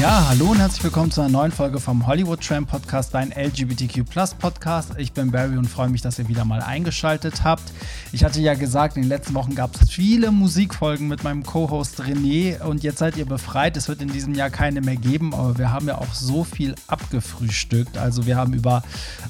Ja, hallo und herzlich willkommen zu einer neuen Folge vom Hollywood Tram Podcast, dein LGBTQ Podcast. Ich bin Barry und freue mich, dass ihr wieder mal eingeschaltet habt. Ich hatte ja gesagt, in den letzten Wochen gab es viele Musikfolgen mit meinem Co-Host René und jetzt seid ihr befreit. Es wird in diesem Jahr keine mehr geben, aber wir haben ja auch so viel abgefrühstückt. Also wir haben über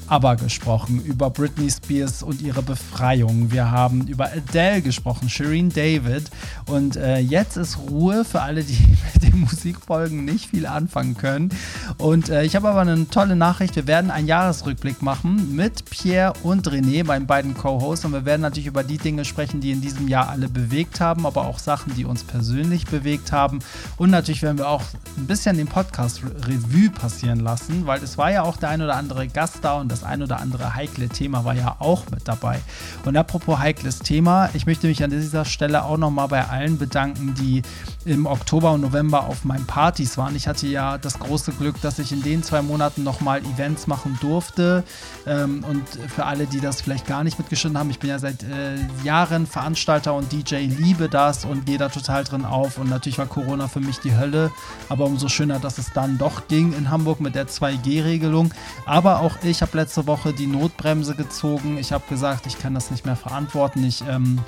ABBA gesprochen, über Britney Spears und ihre Befreiung. Wir haben über Adele gesprochen, Shireen David und äh, jetzt ist Ruhe für alle, die mit den Musikfolgen nicht nicht viel anfangen können. Und äh, ich habe aber eine tolle Nachricht. Wir werden einen Jahresrückblick machen mit Pierre und René, meinen beiden Co-Hosts. Und wir werden natürlich über die Dinge sprechen, die in diesem Jahr alle bewegt haben, aber auch Sachen, die uns persönlich bewegt haben. Und natürlich werden wir auch ein bisschen den Podcast Revue passieren lassen, weil es war ja auch der ein oder andere Gast da und das ein oder andere heikle Thema war ja auch mit dabei. Und apropos heikles Thema, ich möchte mich an dieser Stelle auch nochmal bei allen bedanken, die im Oktober und November auf meinen Partys waren. Ich hatte ja das große Glück, dass ich in den zwei Monaten nochmal Events machen durfte. Ähm, und für alle, die das vielleicht gar nicht mitgeschnitten haben, ich bin ja seit äh, Jahren Veranstalter und DJ, liebe das und gehe da total drin auf. Und natürlich war Corona für mich die Hölle, aber umso schöner, dass es dann doch ging in Hamburg mit der 2G-Regelung. Aber auch ich habe letzte Woche die Notbremse gezogen. Ich habe gesagt, ich kann das nicht mehr verantworten. Ich ähm,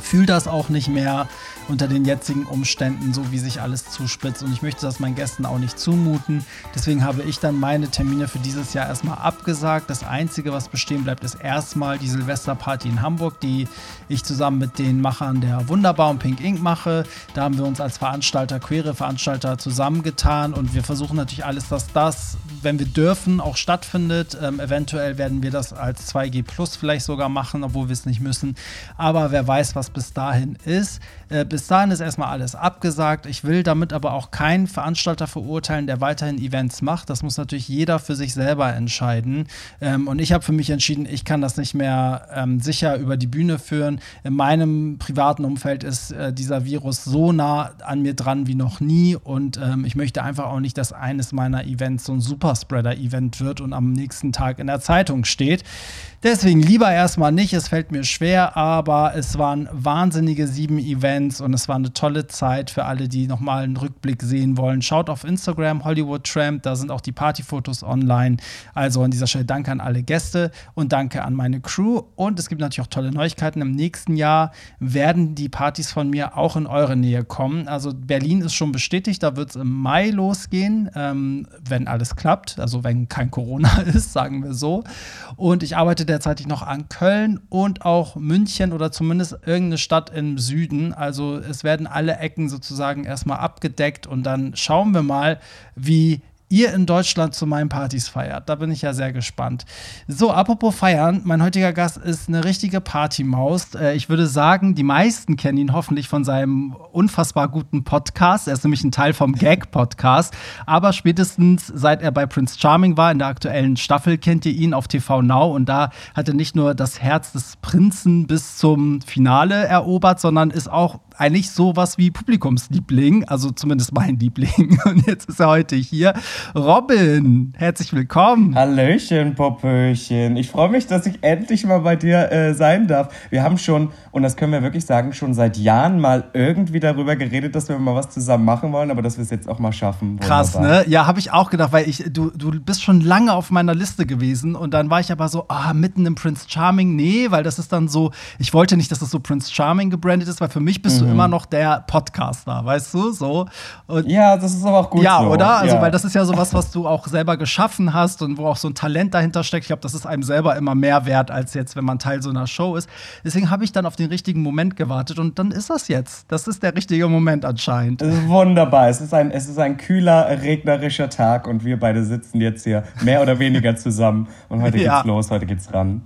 fühle das auch nicht mehr unter den jetzigen Umständen, so wie sich alles zuspitzt. Und ich möchte das meinen Gästen auch nicht zumuten. Deswegen habe ich dann meine Termine für dieses Jahr erstmal abgesagt. Das Einzige, was bestehen bleibt, ist erstmal die Silvesterparty in Hamburg, die ich zusammen mit den Machern der Wunderbar und Pink Ink mache. Da haben wir uns als Veranstalter, queere Veranstalter zusammengetan und wir versuchen natürlich alles, dass das, wenn wir dürfen, auch stattfindet. Ähm, eventuell werden wir das als 2G Plus vielleicht sogar machen, obwohl wir es nicht müssen. Aber wer weiß, was bis dahin ist. Äh, bis dahin ist erstmal alles abgesagt. Ich will damit aber auch keinen Veranstalter verurteilen, der weiterhin Events macht. Das muss natürlich jeder für sich selber entscheiden. Ähm, und ich habe für mich entschieden, ich kann das nicht mehr ähm, sicher über die Bühne führen. In meinem privaten Umfeld ist äh, dieser Virus so nah an mir dran wie noch nie. Und ähm, ich möchte einfach auch nicht, dass eines meiner Events so ein Superspreader-Event wird und am nächsten Tag in der Zeitung steht. Deswegen lieber erstmal nicht, es fällt mir schwer, aber es waren wahnsinnige sieben Events und es war eine tolle Zeit für alle, die nochmal einen Rückblick sehen wollen. Schaut auf Instagram Hollywood Tramp, da sind auch die Partyfotos online. Also an dieser Stelle danke an alle Gäste und danke an meine Crew. Und es gibt natürlich auch tolle Neuigkeiten. Im nächsten Jahr werden die Partys von mir auch in eure Nähe kommen. Also Berlin ist schon bestätigt, da wird es im Mai losgehen, ähm, wenn alles klappt. Also wenn kein Corona ist, sagen wir so. Und ich arbeite derzeitig noch an Köln und auch München oder zumindest irgendeine Stadt im Süden. Also es werden alle Ecken sozusagen erstmal abgedeckt und dann schauen wir mal, wie ihr in Deutschland zu meinen Partys feiert. Da bin ich ja sehr gespannt. So, apropos feiern, mein heutiger Gast ist eine richtige Partymaus. Äh, ich würde sagen, die meisten kennen ihn hoffentlich von seinem unfassbar guten Podcast. Er ist nämlich ein Teil vom Gag-Podcast. Aber spätestens seit er bei Prince Charming war, in der aktuellen Staffel, kennt ihr ihn auf TV Now. Und da hat er nicht nur das Herz des Prinzen bis zum Finale erobert, sondern ist auch eigentlich sowas wie Publikumsliebling, also zumindest mein Liebling. Und jetzt ist er heute hier. Robin, herzlich willkommen. Hallöchen, Popöchen. Ich freue mich, dass ich endlich mal bei dir äh, sein darf. Wir haben schon, und das können wir wirklich sagen, schon seit Jahren mal irgendwie darüber geredet, dass wir mal was zusammen machen wollen, aber dass wir es jetzt auch mal schaffen. Wunderbar. Krass, ne? Ja, habe ich auch gedacht, weil ich, du, du bist schon lange auf meiner Liste gewesen und dann war ich aber so, ah, mitten im Prince Charming, nee, weil das ist dann so, ich wollte nicht, dass das so Prince Charming gebrandet ist, weil für mich bist mhm. du immer noch der Podcaster, weißt du, so. Und ja, das ist aber auch gut Ja, so. oder? Also, ja. weil das ist ja sowas, was du auch selber geschaffen hast und wo auch so ein Talent dahinter steckt. Ich glaube, das ist einem selber immer mehr wert, als jetzt, wenn man Teil so einer Show ist. Deswegen habe ich dann auf den richtigen Moment gewartet und dann ist das jetzt. Das ist der richtige Moment anscheinend. wunderbar. Es ist ein, es ist ein kühler, regnerischer Tag und wir beide sitzen jetzt hier mehr oder weniger zusammen. Und heute geht's ja. los, heute geht's ran.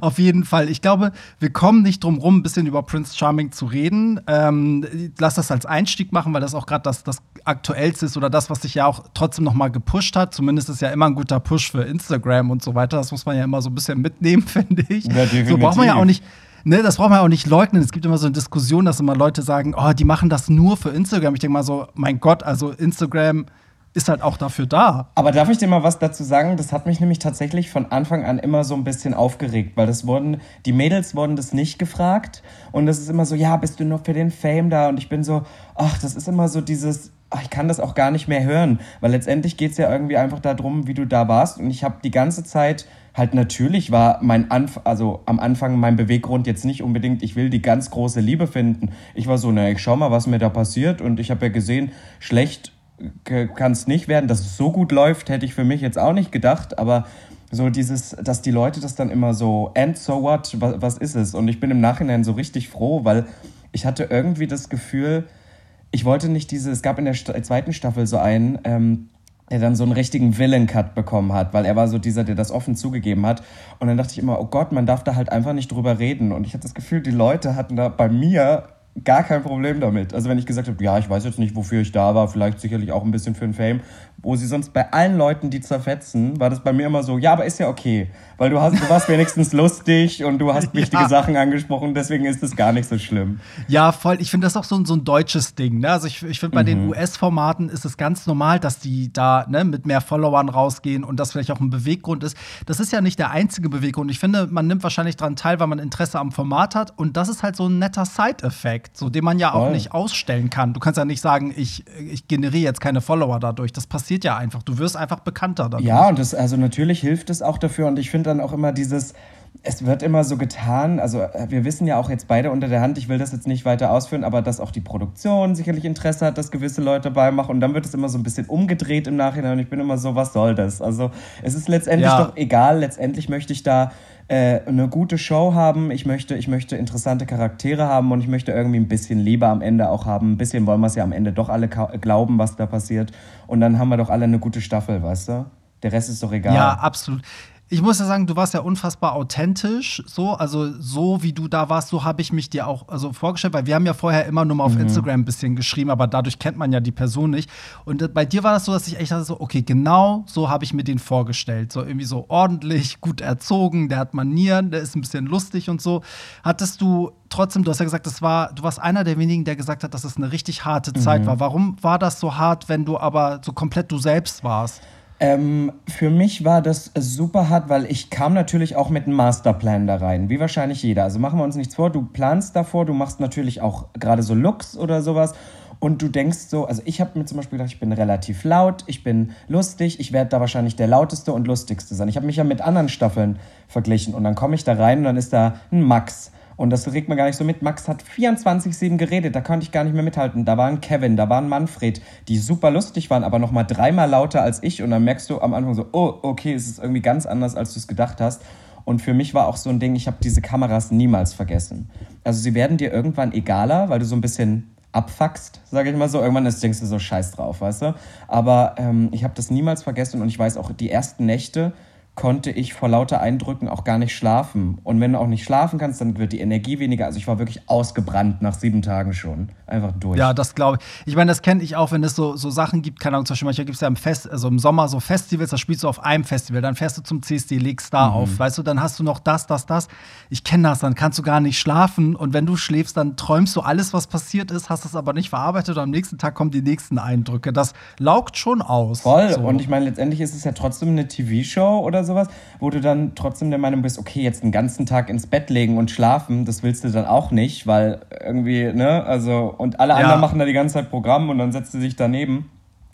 Auf jeden Fall. Ich glaube, wir kommen nicht drum rum, ein bisschen über Prince Charming zu reden. Ähm, lass das als Einstieg machen, weil das auch gerade das, das Aktuellste ist oder das, was sich ja auch trotzdem noch mal gepusht hat. Zumindest ist ja immer ein guter Push für Instagram und so weiter. Das muss man ja immer so ein bisschen mitnehmen, finde ich. Ja, so braucht man ja auch nicht ne, das braucht man auch nicht leugnen. Es gibt immer so eine Diskussion, dass immer Leute sagen, oh, die machen das nur für Instagram. Ich denke mal so, mein Gott, also Instagram ist halt auch dafür da. Aber darf ich dir mal was dazu sagen? Das hat mich nämlich tatsächlich von Anfang an immer so ein bisschen aufgeregt, weil das wurden, die Mädels wurden das nicht gefragt und das ist immer so, ja, bist du nur für den Fame da? Und ich bin so, ach, das ist immer so dieses, ach, ich kann das auch gar nicht mehr hören, weil letztendlich geht es ja irgendwie einfach darum, wie du da warst und ich habe die ganze Zeit halt natürlich war mein Anf also am Anfang mein Beweggrund jetzt nicht unbedingt, ich will die ganz große Liebe finden. Ich war so, na, ich schau mal, was mir da passiert und ich habe ja gesehen, schlecht kann es nicht werden. Dass es so gut läuft, hätte ich für mich jetzt auch nicht gedacht, aber so dieses, dass die Leute das dann immer so, and so what, was, was ist es? Und ich bin im Nachhinein so richtig froh, weil ich hatte irgendwie das Gefühl, ich wollte nicht diese, es gab in der zweiten Staffel so einen, ähm, der dann so einen richtigen Villain-Cut bekommen hat, weil er war so dieser, der das offen zugegeben hat. Und dann dachte ich immer, oh Gott, man darf da halt einfach nicht drüber reden. Und ich hatte das Gefühl, die Leute hatten da bei mir gar kein Problem damit. Also wenn ich gesagt habe, ja, ich weiß jetzt nicht, wofür ich da war, vielleicht sicherlich auch ein bisschen für den Fame, wo sie sonst bei allen Leuten, die zerfetzen, war das bei mir immer so, ja, aber ist ja okay, weil du hast, du warst wenigstens lustig und du hast wichtige ja. Sachen angesprochen, deswegen ist es gar nicht so schlimm. Ja, voll. Ich finde das auch so, so ein deutsches Ding. Ne? Also ich, ich finde bei mhm. den US-Formaten ist es ganz normal, dass die da ne, mit mehr Followern rausgehen und das vielleicht auch ein Beweggrund ist. Das ist ja nicht der einzige Beweggrund. Ich finde, man nimmt wahrscheinlich daran teil, weil man Interesse am Format hat und das ist halt so ein netter Side-Effekt, so den man ja auch nicht ausstellen kann. Du kannst ja nicht sagen, ich, ich generiere jetzt keine Follower dadurch. Das passiert passiert ja einfach. Du wirst einfach bekannter dadurch. Ja, und das, also natürlich hilft es auch dafür. Und ich finde dann auch immer dieses, es wird immer so getan, also äh, wir wissen ja auch jetzt beide unter der Hand, ich will das jetzt nicht weiter ausführen, aber dass auch die Produktion sicherlich Interesse hat, dass gewisse Leute dabei machen und dann wird es immer so ein bisschen umgedreht im Nachhinein und ich bin immer so, was soll das? Also es ist letztendlich ja. doch egal, letztendlich möchte ich da äh, eine gute Show haben, ich möchte, ich möchte interessante Charaktere haben und ich möchte irgendwie ein bisschen Liebe am Ende auch haben. Ein bisschen wollen wir es ja am Ende doch alle glauben, was da passiert. Und dann haben wir doch alle eine gute Staffel, weißt du? Der Rest ist doch egal. Ja, absolut ich muss ja sagen, du warst ja unfassbar authentisch, so, also so wie du da warst, so habe ich mich dir auch also vorgestellt, weil wir haben ja vorher immer nur mal auf mhm. Instagram ein bisschen geschrieben, aber dadurch kennt man ja die Person nicht. Und bei dir war das so, dass ich echt dachte so, okay, genau so habe ich mir den vorgestellt, so irgendwie so ordentlich, gut erzogen, der hat Manieren, der ist ein bisschen lustig und so. Hattest du trotzdem, du hast ja gesagt, das war, du warst einer der wenigen, der gesagt hat, dass es eine richtig harte Zeit mhm. war. Warum war das so hart, wenn du aber so komplett du selbst warst? Ähm, für mich war das super hart, weil ich kam natürlich auch mit einem Masterplan da rein, wie wahrscheinlich jeder. Also machen wir uns nichts vor, du planst davor, du machst natürlich auch gerade so Looks oder sowas und du denkst so, also ich habe mir zum Beispiel gedacht, ich bin relativ laut, ich bin lustig, ich werde da wahrscheinlich der lauteste und lustigste sein. Ich habe mich ja mit anderen Staffeln verglichen und dann komme ich da rein und dann ist da ein Max und das regt man gar nicht so mit. Max hat 24-7 geredet, da konnte ich gar nicht mehr mithalten. Da waren Kevin, da waren Manfred, die super lustig waren, aber nochmal dreimal lauter als ich. Und dann merkst du am Anfang so, oh, okay, es ist irgendwie ganz anders, als du es gedacht hast. Und für mich war auch so ein Ding, ich habe diese Kameras niemals vergessen. Also sie werden dir irgendwann egaler, weil du so ein bisschen abfuckst, sage ich mal so. Irgendwann ist, denkst du so scheiß drauf, weißt du. Aber ähm, ich habe das niemals vergessen und ich weiß auch, die ersten Nächte, konnte ich vor lauter Eindrücken auch gar nicht schlafen. Und wenn du auch nicht schlafen kannst, dann wird die Energie weniger. Also ich war wirklich ausgebrannt nach sieben Tagen schon. Einfach durch. Ja, das glaube ich. Ich meine, das kenne ich auch, wenn es so, so Sachen gibt. Keine Ahnung, zum Beispiel manchmal gibt es ja im, Fest, also im Sommer so Festivals, da spielst du auf einem Festival, dann fährst du zum CSD, legst da mhm. auf. Weißt du, dann hast du noch das, das, das. Ich kenne das, dann kannst du gar nicht schlafen. Und wenn du schläfst, dann träumst du alles, was passiert ist, hast es aber nicht verarbeitet und am nächsten Tag kommen die nächsten Eindrücke. Das laugt schon aus. Voll. So. Und ich meine, letztendlich ist es ja trotzdem eine TV-Show oder sowas, wo du dann trotzdem der Meinung bist, okay, jetzt den ganzen Tag ins Bett legen und schlafen, das willst du dann auch nicht, weil irgendwie, ne, also, und alle ja. anderen machen da die ganze Zeit Programm und dann setzt du sich daneben.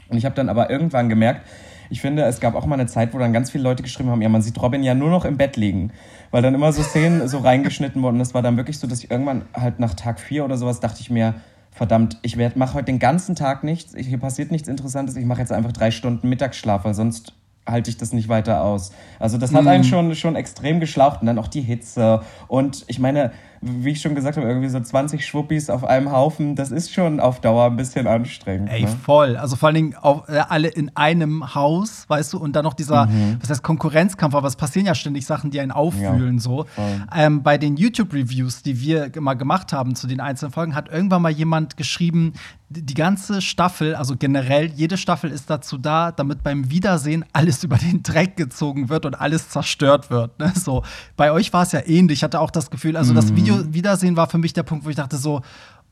Und ich habe dann aber irgendwann gemerkt, ich finde, es gab auch mal eine Zeit, wo dann ganz viele Leute geschrieben haben, ja, man sieht Robin ja nur noch im Bett liegen. Weil dann immer so Szenen so reingeschnitten wurden. Und das war dann wirklich so, dass ich irgendwann halt nach Tag 4 oder sowas dachte ich mir, verdammt, ich mache heute den ganzen Tag nichts, hier passiert nichts Interessantes, ich mache jetzt einfach drei Stunden Mittagsschlaf, weil sonst halte ich das nicht weiter aus. Also das hat einen mhm. schon, schon extrem geschlaucht und dann auch die Hitze. Und ich meine, wie ich schon gesagt habe, irgendwie so 20 Schwuppis auf einem Haufen, das ist schon auf Dauer ein bisschen anstrengend. Ey, ne? voll. Also vor allen Dingen auch, äh, alle in einem Haus, weißt du, und dann noch dieser, mhm. was heißt Konkurrenzkampf, aber es passieren ja ständig Sachen, die einen auffühlen, ja, so. Ähm, bei den YouTube-Reviews, die wir mal gemacht haben zu den einzelnen Folgen, hat irgendwann mal jemand geschrieben, die ganze Staffel, also generell, jede Staffel ist dazu da, damit beim Wiedersehen alles über den Dreck gezogen wird und alles zerstört wird. Ne? So, bei euch war es ja ähnlich. Ich hatte auch das Gefühl, also mhm. das Video Wiedersehen war für mich der Punkt, wo ich dachte so,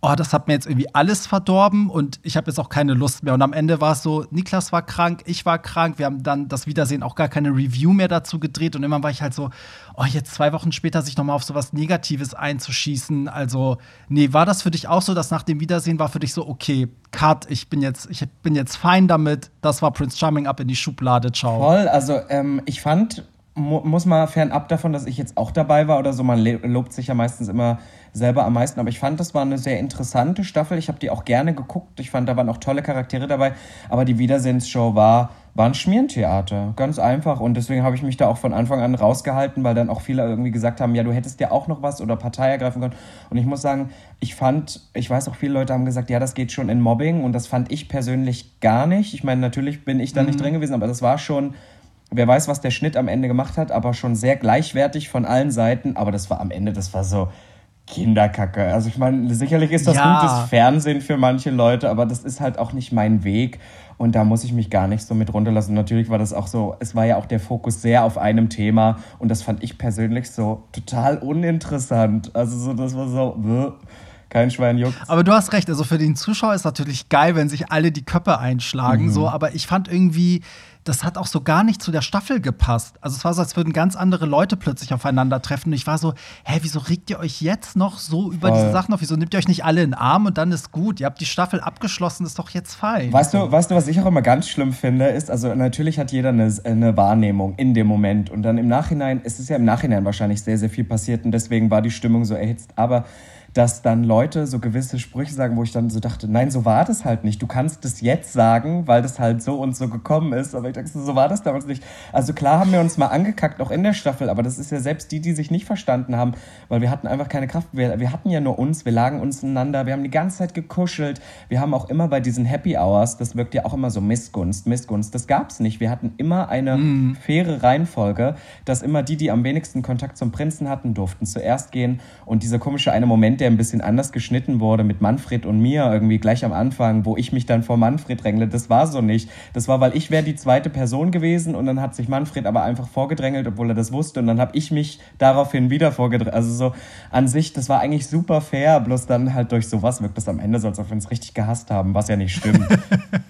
oh, das hat mir jetzt irgendwie alles verdorben und ich habe jetzt auch keine Lust mehr. Und am Ende war es so, Niklas war krank, ich war krank, wir haben dann das Wiedersehen auch gar keine Review mehr dazu gedreht und immer war ich halt so, oh, jetzt zwei Wochen später sich nochmal auf sowas Negatives einzuschießen. Also, nee, war das für dich auch so, dass nach dem Wiedersehen war für dich so, okay, Cut, ich bin jetzt, ich bin jetzt fein damit, das war Prince Charming ab in die Schublade, ciao. Voll, also ähm, ich fand, mu muss mal fernab davon, dass ich jetzt auch dabei war oder so, man lobt sich ja meistens immer selber am meisten. Aber ich fand, das war eine sehr interessante Staffel. Ich habe die auch gerne geguckt. Ich fand, da waren auch tolle Charaktere dabei. Aber die Wiedersehensshow war, war ein Schmierentheater. Ganz einfach. Und deswegen habe ich mich da auch von Anfang an rausgehalten, weil dann auch viele irgendwie gesagt haben, ja, du hättest ja auch noch was oder Partei ergreifen können. Und ich muss sagen, ich fand, ich weiß auch, viele Leute haben gesagt, ja, das geht schon in Mobbing. Und das fand ich persönlich gar nicht. Ich meine, natürlich bin ich da mhm. nicht drin gewesen, aber das war schon wer weiß, was der Schnitt am Ende gemacht hat, aber schon sehr gleichwertig von allen Seiten. Aber das war am Ende, das war so, Kinderkacke. Also ich meine, sicherlich ist das ja. gutes Fernsehen für manche Leute, aber das ist halt auch nicht mein Weg. Und da muss ich mich gar nicht so mit runterlassen. Natürlich war das auch so, es war ja auch der Fokus sehr auf einem Thema und das fand ich persönlich so total uninteressant. Also so, das war so, kein Schwein juckt. Aber du hast recht, also für den Zuschauer ist natürlich geil, wenn sich alle die Köpfe einschlagen, mhm. so, aber ich fand irgendwie, das hat auch so gar nicht zu der Staffel gepasst. Also es war so, als würden ganz andere Leute plötzlich aufeinandertreffen. Und ich war so, hä, wieso regt ihr euch jetzt noch so über Voll. diese Sachen auf? Wieso nehmt ihr euch nicht alle in den Arm und dann ist gut? Ihr habt die Staffel abgeschlossen, ist doch jetzt fein. Weißt du, weißt du, was ich auch immer ganz schlimm finde, ist, also natürlich hat jeder eine, eine Wahrnehmung in dem Moment. Und dann im Nachhinein, es ist ja im Nachhinein wahrscheinlich sehr, sehr viel passiert und deswegen war die Stimmung so erhitzt. Aber dass dann Leute so gewisse Sprüche sagen, wo ich dann so dachte, nein, so war das halt nicht. Du kannst es jetzt sagen, weil das halt so und so gekommen ist. Aber ich dachte, so war das damals nicht. Also klar haben wir uns mal angekackt, auch in der Staffel, aber das ist ja selbst die, die sich nicht verstanden haben, weil wir hatten einfach keine Kraft. Wir, wir hatten ja nur uns, wir lagen uns ineinander, wir haben die ganze Zeit gekuschelt. Wir haben auch immer bei diesen Happy Hours, das wirkt ja auch immer so Missgunst, Missgunst. Das gab es nicht. Wir hatten immer eine mhm. faire Reihenfolge, dass immer die, die am wenigsten Kontakt zum Prinzen hatten, durften zuerst gehen. Und dieser komische eine Moment, der ein bisschen anders geschnitten wurde mit Manfred und mir irgendwie gleich am Anfang, wo ich mich dann vor Manfred drängle. Das war so nicht. Das war, weil ich wäre die zweite Person gewesen und dann hat sich Manfred aber einfach vorgedrängelt, obwohl er das wusste und dann habe ich mich daraufhin wieder vorgedrängelt. Also so an sich, das war eigentlich super fair, bloß dann halt durch sowas wirkt das am Ende so, als ob wir uns richtig gehasst haben, was ja nicht stimmt.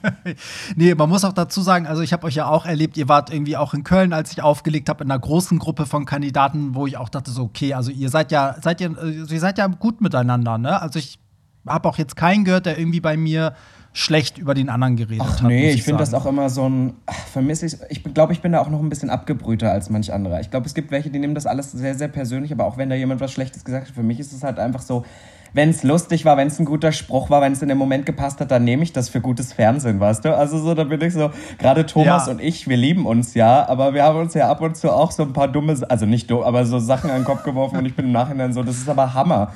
nee, man muss auch dazu sagen, also ich habe euch ja auch erlebt, ihr wart irgendwie auch in Köln, als ich aufgelegt habe, in einer großen Gruppe von Kandidaten, wo ich auch dachte so, okay, also ihr seid ja, seid ihr, äh, ihr seid ja gut miteinander, ne? Also ich habe auch jetzt keinen gehört, der irgendwie bei mir schlecht über den anderen geredet Ach, hat. Nee, ich, ich finde das auch immer so ein. Vermisse ich. Ich glaube, ich bin da auch noch ein bisschen abgebrühter als manch anderer. Ich glaube, es gibt welche, die nehmen das alles sehr, sehr persönlich, aber auch wenn da jemand was Schlechtes gesagt hat, für mich ist es halt einfach so, wenn es lustig war, wenn es ein guter Spruch war, wenn es in dem Moment gepasst hat, dann nehme ich das für gutes Fernsehen, weißt du? Also so, da bin ich so, gerade Thomas ja. und ich, wir lieben uns ja, aber wir haben uns ja ab und zu auch so ein paar dumme, also nicht dumm, aber so Sachen an den Kopf geworfen und ich bin im Nachhinein so, das ist aber Hammer.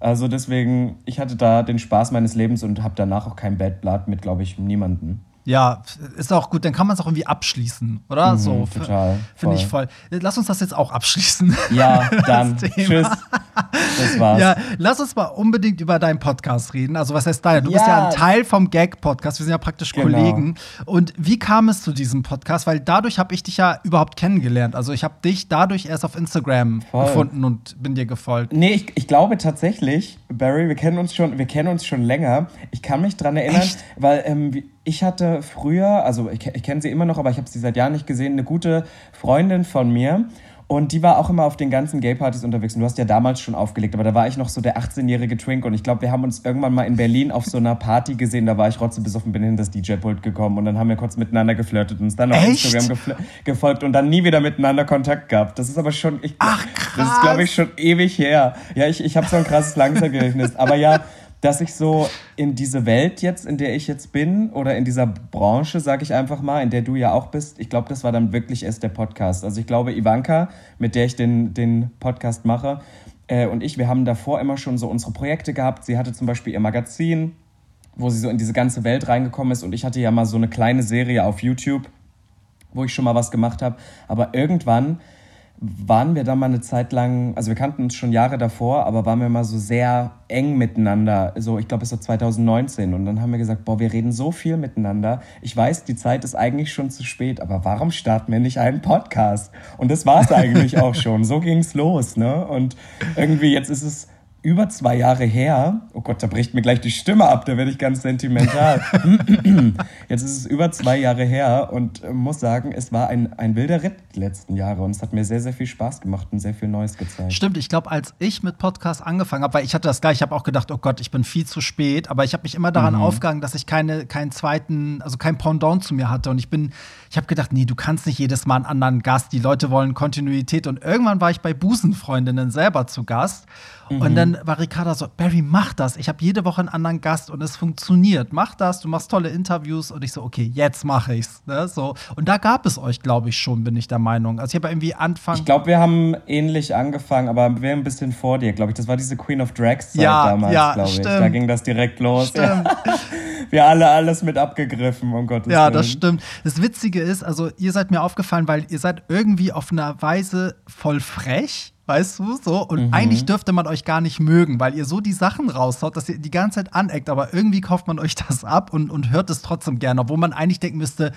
Also deswegen, ich hatte da den Spaß meines Lebens und habe danach auch kein Bad Blood mit, glaube ich, niemanden. Ja, ist auch gut, dann kann man es auch irgendwie abschließen, oder? Mhm, so, total. Finde ich voll. Lass uns das jetzt auch abschließen. Ja, dann. Tschüss. Das war's. Ja, lass uns mal unbedingt über deinen Podcast reden. Also, was heißt deiner? Du ja. bist ja ein Teil vom Gag-Podcast. Wir sind ja praktisch genau. Kollegen. Und wie kam es zu diesem Podcast? Weil dadurch habe ich dich ja überhaupt kennengelernt. Also, ich habe dich dadurch erst auf Instagram voll. gefunden und bin dir gefolgt. Nee, ich, ich glaube tatsächlich, Barry, wir kennen uns schon, wir kennen uns schon länger. Ich kann mich dran erinnern, Echt? weil ähm, ich hatte früher, also ich, ich kenne sie immer noch, aber ich habe sie seit Jahren nicht gesehen, eine gute Freundin von mir. Und die war auch immer auf den ganzen Gay-Partys unterwegs. Und du hast ja damals schon aufgelegt, aber da war ich noch so der 18-jährige Twink. Und ich glaube, wir haben uns irgendwann mal in Berlin auf so einer Party gesehen. Da war ich rotzebesoffen, bin in das DJ-Pult gekommen. Und dann haben wir kurz miteinander geflirtet und uns dann auf Echt? Instagram gefolgt und dann nie wieder miteinander Kontakt gehabt. Das ist aber schon. Ich, Ach, krass. Das ist, glaube ich, schon ewig her. Ja, ich, ich habe so ein krasses Langzeitgedächtnis. aber ja dass ich so in diese Welt jetzt, in der ich jetzt bin, oder in dieser Branche, sag ich einfach mal, in der du ja auch bist, ich glaube, das war dann wirklich erst der Podcast. Also ich glaube, Ivanka, mit der ich den, den Podcast mache, äh, und ich, wir haben davor immer schon so unsere Projekte gehabt. Sie hatte zum Beispiel ihr Magazin, wo sie so in diese ganze Welt reingekommen ist. Und ich hatte ja mal so eine kleine Serie auf YouTube, wo ich schon mal was gemacht habe. Aber irgendwann waren wir da mal eine Zeit lang, also wir kannten uns schon Jahre davor, aber waren wir mal so sehr eng miteinander. So, ich glaube, es war 2019. Und dann haben wir gesagt, boah, wir reden so viel miteinander. Ich weiß, die Zeit ist eigentlich schon zu spät, aber warum starten wir nicht einen Podcast? Und das war es eigentlich auch schon. So ging es los, ne? Und irgendwie jetzt ist es über zwei Jahre her. Oh Gott, da bricht mir gleich die Stimme ab, da werde ich ganz sentimental. Jetzt ist es über zwei Jahre her und äh, muss sagen, es war ein, ein wilder Ritt die letzten Jahre und es hat mir sehr, sehr viel Spaß gemacht und sehr viel Neues gezeigt. Stimmt, ich glaube, als ich mit Podcast angefangen habe, weil ich hatte das gleich, ich habe auch gedacht, oh Gott, ich bin viel zu spät, aber ich habe mich immer daran mhm. aufgegangen, dass ich keine, keinen zweiten, also kein Pendant zu mir hatte und ich bin, ich habe gedacht, nee, du kannst nicht jedes Mal einen anderen Gast, die Leute wollen Kontinuität und irgendwann war ich bei Busenfreundinnen selber zu Gast Mhm. Und dann war Ricarda so, Barry, mach das. Ich habe jede Woche einen anderen Gast und es funktioniert. Mach das, du machst tolle Interviews. Und ich so, okay, jetzt mache ich's. Ne? So. Und da gab es euch, glaube ich, schon, bin ich der Meinung. Also ich habe irgendwie Anfang. Ich glaube, wir haben ähnlich angefangen, aber wir ein bisschen vor dir, glaube ich. Das war diese Queen of Drags Zeit ja, damals, ja, glaube ich. Stimmt. Da ging das direkt los. Ja. wir alle alles mit abgegriffen, um Gottes ja, Willen. Ja, das stimmt. Das Witzige ist, also ihr seid mir aufgefallen, weil ihr seid irgendwie auf einer Weise voll frech Weißt du, so. Und mhm. eigentlich dürfte man euch gar nicht mögen, weil ihr so die Sachen raushaut, dass ihr die ganze Zeit aneckt. Aber irgendwie kauft man euch das ab und, und hört es trotzdem gerne. Obwohl man eigentlich denken müsste,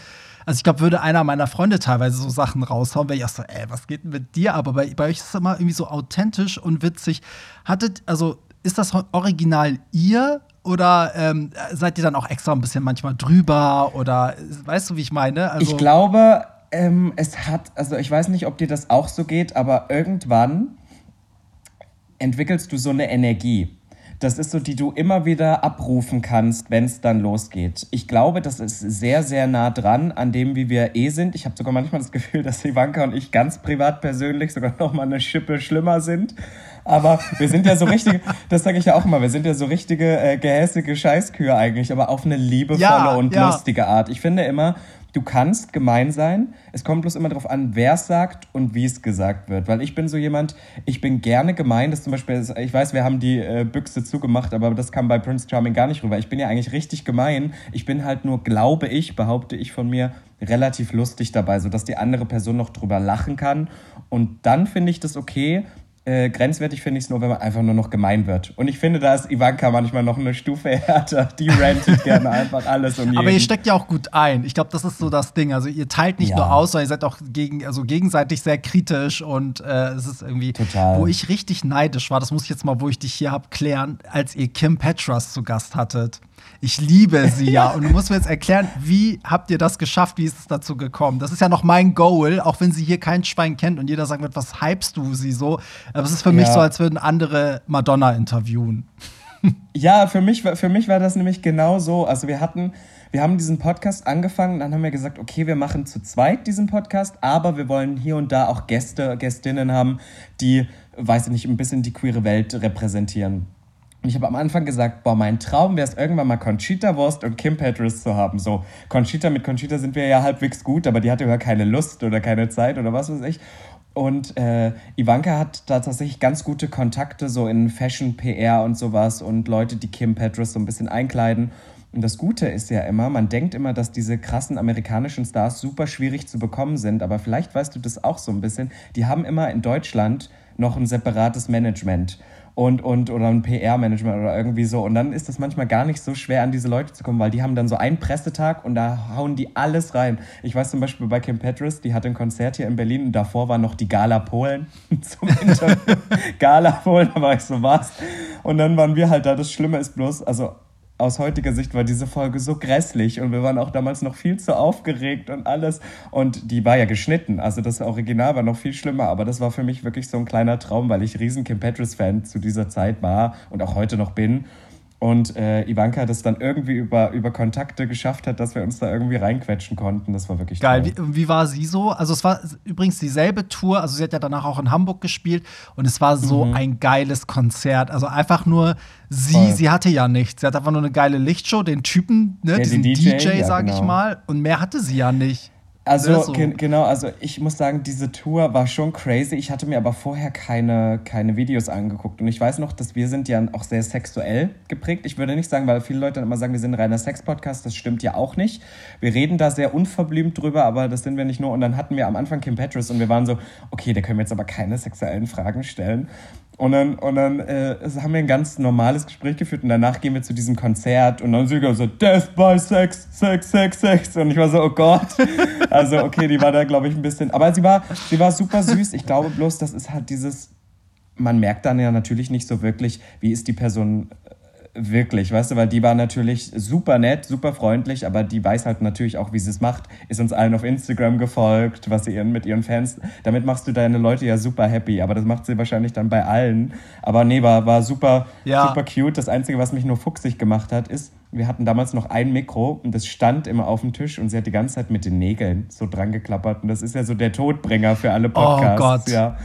also ich glaube, würde einer meiner Freunde teilweise so Sachen raushauen, wäre ich auch so, ey, was geht denn mit dir? Aber bei, bei euch ist es immer irgendwie so authentisch und witzig. Hattet, also ist das original ihr oder ähm, seid ihr dann auch extra ein bisschen manchmal drüber? Oder weißt du, wie ich meine? Also ich glaube, ähm, es hat, also ich weiß nicht, ob dir das auch so geht, aber irgendwann entwickelst du so eine Energie. Das ist so, die du immer wieder abrufen kannst, wenn es dann losgeht. Ich glaube, das ist sehr, sehr nah dran an dem, wie wir eh sind. Ich habe sogar manchmal das Gefühl, dass Ivanka und ich ganz privat persönlich sogar noch mal eine Schippe schlimmer sind. Aber wir sind ja so richtige, das sage ich ja auch immer, wir sind ja so richtige äh, gehässige Scheißkühe eigentlich, aber auf eine liebevolle ja, und ja. lustige Art. Ich finde immer, du kannst gemein sein. Es kommt bloß immer darauf an, wer es sagt und wie es gesagt wird. Weil ich bin so jemand, ich bin gerne gemein. Das zum Beispiel, ich weiß, wir haben die äh, Büchse zugemacht, aber das kam bei Prince Charming gar nicht rüber. Ich bin ja eigentlich richtig gemein. Ich bin halt nur, glaube ich, behaupte ich von mir, relativ lustig dabei, sodass die andere Person noch drüber lachen kann. Und dann finde ich das okay, äh, grenzwertig finde ich es nur, wenn man einfach nur noch gemein wird. Und ich finde, da ist Ivanka manchmal noch eine Stufe härter. Die rantet gerne einfach alles und jeden. Aber ihr steckt ja auch gut ein. Ich glaube, das ist so das Ding. Also ihr teilt nicht ja. nur aus, sondern ihr seid auch gegen, also gegenseitig sehr kritisch und äh, es ist irgendwie, Total. wo ich richtig neidisch war, das muss ich jetzt mal, wo ich dich hier habe, klären, als ihr Kim Petras zu Gast hattet. Ich liebe sie ja. Und du musst mir jetzt erklären, wie habt ihr das geschafft? Wie ist es dazu gekommen? Das ist ja noch mein Goal, auch wenn sie hier kein Schwein kennt und jeder sagt wird, was hypst du sie so? Aber es ist für ja. mich so, als würden andere Madonna interviewen. Ja, für mich, für mich war das nämlich genau so. Also wir hatten, wir haben diesen Podcast angefangen, dann haben wir gesagt, okay, wir machen zu zweit diesen Podcast, aber wir wollen hier und da auch Gäste, Gästinnen haben, die, weiß ich nicht, ein bisschen die queere Welt repräsentieren. Ich habe am Anfang gesagt, boah, mein Traum wäre es irgendwann mal Conchita Wurst und Kim Petras zu haben. So, Conchita, mit Conchita sind wir ja halbwegs gut, aber die hatte ja keine Lust oder keine Zeit oder was weiß ich. Und äh, Ivanka hat da tatsächlich ganz gute Kontakte so in Fashion, PR und sowas und Leute, die Kim Petras so ein bisschen einkleiden. Und das Gute ist ja immer, man denkt immer, dass diese krassen amerikanischen Stars super schwierig zu bekommen sind, aber vielleicht weißt du das auch so ein bisschen. Die haben immer in Deutschland noch ein separates Management und, und oder ein PR-Management oder irgendwie so. Und dann ist das manchmal gar nicht so schwer, an diese Leute zu kommen, weil die haben dann so einen Pressetag und da hauen die alles rein. Ich weiß zum Beispiel bei Kim Petras, die hatte ein Konzert hier in Berlin und davor war noch die Gala Polen zum Interview. Gala Polen, da war ich so was. Und dann waren wir halt da. Das Schlimme ist bloß, also aus heutiger Sicht war diese Folge so grässlich und wir waren auch damals noch viel zu aufgeregt und alles. Und die war ja geschnitten, also das Original war noch viel schlimmer, aber das war für mich wirklich so ein kleiner Traum, weil ich riesen Kim Petras-Fan zu dieser Zeit war und auch heute noch bin. Und äh, Ivanka das dann irgendwie über, über Kontakte geschafft hat, dass wir uns da irgendwie reinquetschen konnten. Das war wirklich geil. Wie, wie, war sie so? Also es war übrigens dieselbe Tour. Also sie hat ja danach auch in Hamburg gespielt und es war so mhm. ein geiles Konzert. Also einfach nur sie, Voll. sie hatte ja nichts. Sie hat einfach nur eine geile Lichtshow, den Typen, ne, ja, diesen DJ, DJ ja, sag genau. ich mal. Und mehr hatte sie ja nicht. Also so. genau, also ich muss sagen, diese Tour war schon crazy. Ich hatte mir aber vorher keine, keine Videos angeguckt. Und ich weiß noch, dass wir sind ja auch sehr sexuell geprägt. Ich würde nicht sagen, weil viele Leute dann immer sagen, wir sind ein reiner Sex-Podcast. Das stimmt ja auch nicht. Wir reden da sehr unverblümt drüber, aber das sind wir nicht nur. Und dann hatten wir am Anfang Kim Petras und wir waren so, okay, da können wir jetzt aber keine sexuellen Fragen stellen. Und dann, und dann äh, haben wir ein ganz normales Gespräch geführt und danach gehen wir zu diesem Konzert und dann wir so Death by Sex, Sex, Sex, Sex und ich war so, oh Gott. Also okay, die war da glaube ich ein bisschen, aber sie war, sie war super süß. Ich glaube bloß, das ist halt dieses man merkt dann ja natürlich nicht so wirklich, wie ist die Person Wirklich, weißt du, weil die war natürlich super nett, super freundlich, aber die weiß halt natürlich auch, wie sie es macht. Ist uns allen auf Instagram gefolgt, was sie ihren, mit ihren Fans. Damit machst du deine Leute ja super happy, aber das macht sie wahrscheinlich dann bei allen. Aber nee, war, war super, ja. super cute. Das Einzige, was mich nur fuchsig gemacht hat, ist, wir hatten damals noch ein Mikro und das stand immer auf dem Tisch und sie hat die ganze Zeit mit den Nägeln so dran geklappert. Und das ist ja so der Todbringer für alle Podcasts. Oh Gott. Ja.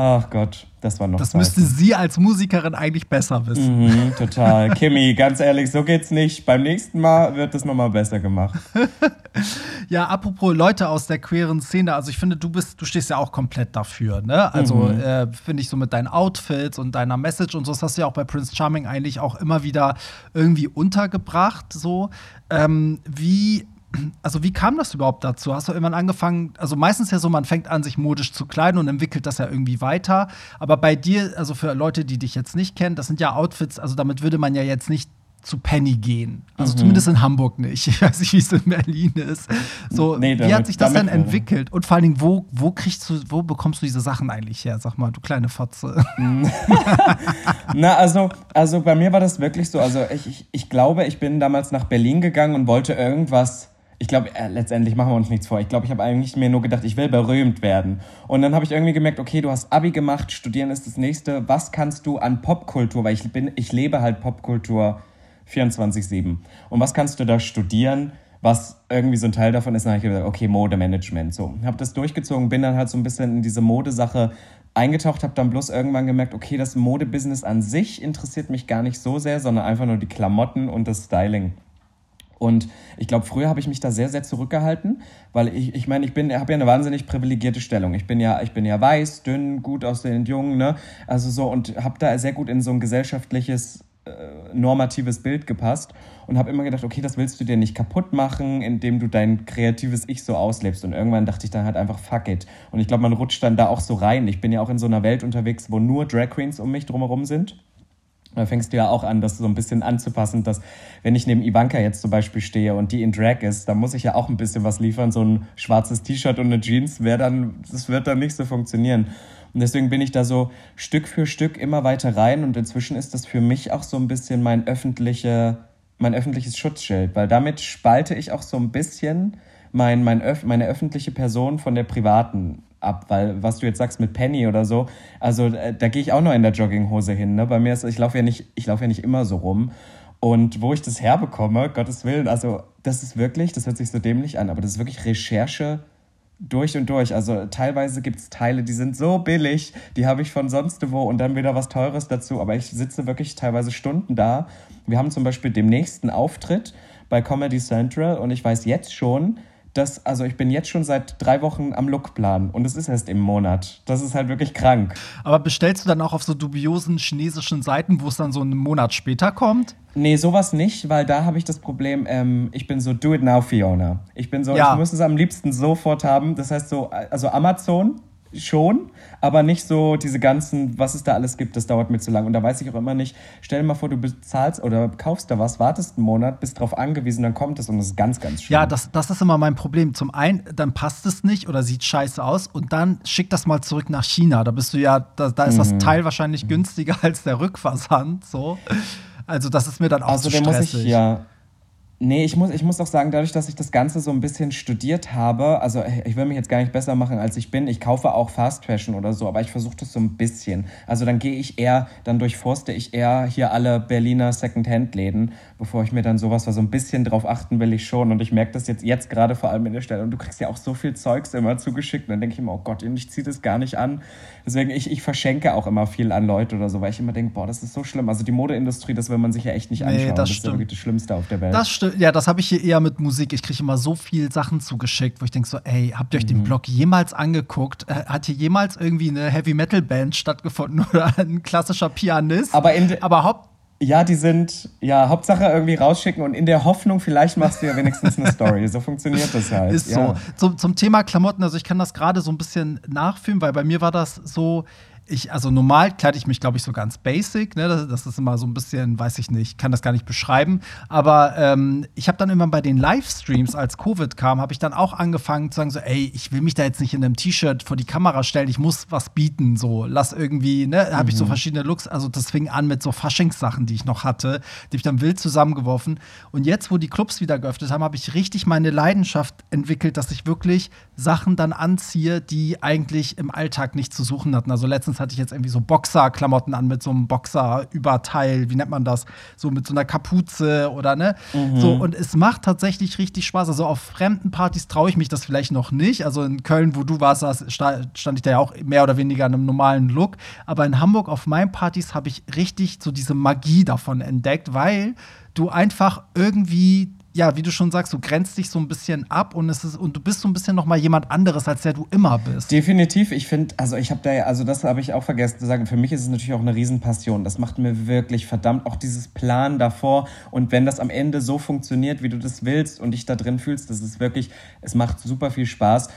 Ach Gott, das war noch. Das Zeit. müsste sie als Musikerin eigentlich besser wissen. Mhm, total. Kimi, ganz ehrlich, so geht's nicht. Beim nächsten Mal wird es nochmal besser gemacht. ja, apropos Leute aus der queeren Szene, also ich finde, du bist, du stehst ja auch komplett dafür, ne? Also mhm. äh, finde ich so mit deinen Outfits und deiner Message und so, das hast du ja auch bei Prince Charming eigentlich auch immer wieder irgendwie untergebracht. So, ähm, wie also wie kam das überhaupt dazu? Hast du irgendwann angefangen, also meistens ja so, man fängt an, sich modisch zu kleiden und entwickelt das ja irgendwie weiter. Aber bei dir, also für Leute, die dich jetzt nicht kennen, das sind ja Outfits, also damit würde man ja jetzt nicht zu Penny gehen. Also mhm. zumindest in Hamburg nicht. Ich weiß nicht, wie es in Berlin ist. So, nee, damit, wie hat sich das denn entwickelt? Und vor allen Dingen, wo, wo kriegst du, wo bekommst du diese Sachen eigentlich her? Sag mal, du kleine Fotze. Na, also, also bei mir war das wirklich so. Also ich, ich, ich glaube, ich bin damals nach Berlin gegangen und wollte irgendwas ich glaube, äh, letztendlich machen wir uns nichts vor. Ich glaube, ich habe eigentlich mir nur gedacht, ich will berühmt werden. Und dann habe ich irgendwie gemerkt, okay, du hast Abi gemacht, studieren ist das nächste. Was kannst du an Popkultur, weil ich bin, ich lebe halt Popkultur 24/7. Und was kannst du da studieren? was irgendwie so ein Teil davon ist, dann habe ich gesagt, okay, Modemanagement. So, habe das durchgezogen, bin dann halt so ein bisschen in diese Modesache eingetaucht, habe dann bloß irgendwann gemerkt, okay, das Modebusiness an sich interessiert mich gar nicht so sehr, sondern einfach nur die Klamotten und das Styling. Und ich glaube, früher habe ich mich da sehr, sehr zurückgehalten, weil ich, ich meine, ich bin, habe ja eine wahnsinnig privilegierte Stellung. Ich bin ja, ich bin ja weiß, dünn, gut aussehend, jung, ne? Also so und habe da sehr gut in so ein gesellschaftliches äh, normatives Bild gepasst und habe immer gedacht, okay, das willst du dir nicht kaputt machen, indem du dein kreatives Ich so auslebst. Und irgendwann dachte ich dann halt einfach, fuck it. Und ich glaube, man rutscht dann da auch so rein. Ich bin ja auch in so einer Welt unterwegs, wo nur Drag Queens um mich drumherum sind. Da fängst du ja auch an, das so ein bisschen anzupassen, dass wenn ich neben Ivanka jetzt zum Beispiel stehe und die in Drag ist, dann muss ich ja auch ein bisschen was liefern. So ein schwarzes T-Shirt und eine Jeans dann, das wird dann nicht so funktionieren. Und deswegen bin ich da so Stück für Stück immer weiter rein und inzwischen ist das für mich auch so ein bisschen mein öffentliche, mein öffentliches Schutzschild, weil damit spalte ich auch so ein bisschen mein, mein, meine öffentliche Person von der privaten ab, weil was du jetzt sagst mit Penny oder so, also äh, da gehe ich auch noch in der Jogginghose hin. Ne? Bei mir ist, ich laufe ja nicht, ich laufe ja nicht immer so rum. Und wo ich das herbekomme, Gottes Willen, also das ist wirklich, das hört sich so dämlich an, aber das ist wirklich Recherche durch und durch. Also teilweise gibt es Teile, die sind so billig, die habe ich von sonst wo und dann wieder was Teures dazu. Aber ich sitze wirklich teilweise Stunden da. Wir haben zum Beispiel den nächsten Auftritt bei Comedy Central und ich weiß jetzt schon, das, also ich bin jetzt schon seit drei Wochen am Lookplan und es ist erst im Monat. Das ist halt wirklich krank. Aber bestellst du dann auch auf so dubiosen chinesischen Seiten, wo es dann so einen Monat später kommt? Nee, sowas nicht, weil da habe ich das Problem, ähm, ich bin so do it now Fiona. Ich bin so, ja. ich muss es am liebsten sofort haben. Das heißt so, also Amazon schon, aber nicht so diese ganzen, was es da alles gibt, das dauert mir zu lang. Und da weiß ich auch immer nicht, stell dir mal vor, du bezahlst oder kaufst da was, wartest einen Monat, bist drauf angewiesen, dann kommt es und das ist ganz, ganz schön. Ja, das, das ist immer mein Problem. Zum einen, dann passt es nicht oder sieht scheiße aus und dann schick das mal zurück nach China. Da bist du ja, da, da ist mhm. das Teil wahrscheinlich günstiger als der Rückversand. So. Also, das ist mir dann auch also, zu stressig. Muss ich, ja, Nee, ich muss, ich muss auch sagen, dadurch, dass ich das Ganze so ein bisschen studiert habe, also ich will mich jetzt gar nicht besser machen, als ich bin. Ich kaufe auch Fast Fashion oder so, aber ich versuche das so ein bisschen. Also dann gehe ich eher, dann durchforste ich eher hier alle Berliner Second-Hand-Läden, bevor ich mir dann sowas, was so ein bisschen drauf achten will ich schon. Und ich merke das jetzt, jetzt gerade vor allem in der Stelle. Und du kriegst ja auch so viel Zeugs immer zugeschickt. Und dann denke ich immer, oh Gott, ich ziehe das gar nicht an. Deswegen, ich, ich verschenke auch immer viel an Leute oder so, weil ich immer denke, boah, das ist so schlimm. Also die Modeindustrie, das will man sich ja echt nicht anschauen. Nee, das, das ist ja wirklich das Schlimmste auf der Welt. Das stimmt ja, das habe ich hier eher mit Musik. Ich kriege immer so viel Sachen zugeschickt, wo ich denke so, ey, habt ihr euch mhm. den Blog jemals angeguckt? Äh, hat hier jemals irgendwie eine Heavy Metal Band stattgefunden oder ein klassischer Pianist? Aber, in aber Haupt ja, die sind, ja, Hauptsache irgendwie rausschicken und in der Hoffnung, vielleicht machst du ja wenigstens eine Story. So funktioniert das halt. Ist ja. so. Zum, zum Thema Klamotten, also ich kann das gerade so ein bisschen nachfühlen, weil bei mir war das so, ich, also normal kleide ich mich, glaube ich, so ganz basic. Ne? Das, das, ist immer so ein bisschen, weiß ich nicht, kann das gar nicht beschreiben. Aber ähm, ich habe dann immer bei den Livestreams, als Covid kam, habe ich dann auch angefangen zu sagen: so, ey, ich will mich da jetzt nicht in einem T-Shirt vor die Kamera stellen, ich muss was bieten. So, lass irgendwie, ne, habe ich so mhm. verschiedene Looks. Also, das fing an mit so Faschingssachen, die ich noch hatte, die ich dann wild zusammengeworfen. Und jetzt, wo die Clubs wieder geöffnet haben, habe ich richtig meine Leidenschaft entwickelt, dass ich wirklich Sachen dann anziehe, die eigentlich im Alltag nicht zu suchen hatten. Also, letztens hatte ich jetzt irgendwie so Boxer-Klamotten an mit so einem Boxer-Überteil, wie nennt man das? So mit so einer Kapuze oder ne? Mhm. So, und es macht tatsächlich richtig Spaß. Also auf fremden Partys traue ich mich das vielleicht noch nicht. Also in Köln, wo du warst, stand ich da ja auch mehr oder weniger in einem normalen Look. Aber in Hamburg auf meinen Partys habe ich richtig so diese Magie davon entdeckt, weil du einfach irgendwie ja, wie du schon sagst, du grenzt dich so ein bisschen ab und es ist und du bist so ein bisschen noch mal jemand anderes, als der du immer bist. Definitiv. Ich finde, also ich habe da ja, also das habe ich auch vergessen zu sagen. Für mich ist es natürlich auch eine Riesenpassion. Das macht mir wirklich verdammt auch dieses Plan davor. Und wenn das am Ende so funktioniert, wie du das willst und dich da drin fühlst, das ist wirklich, es macht super viel Spaß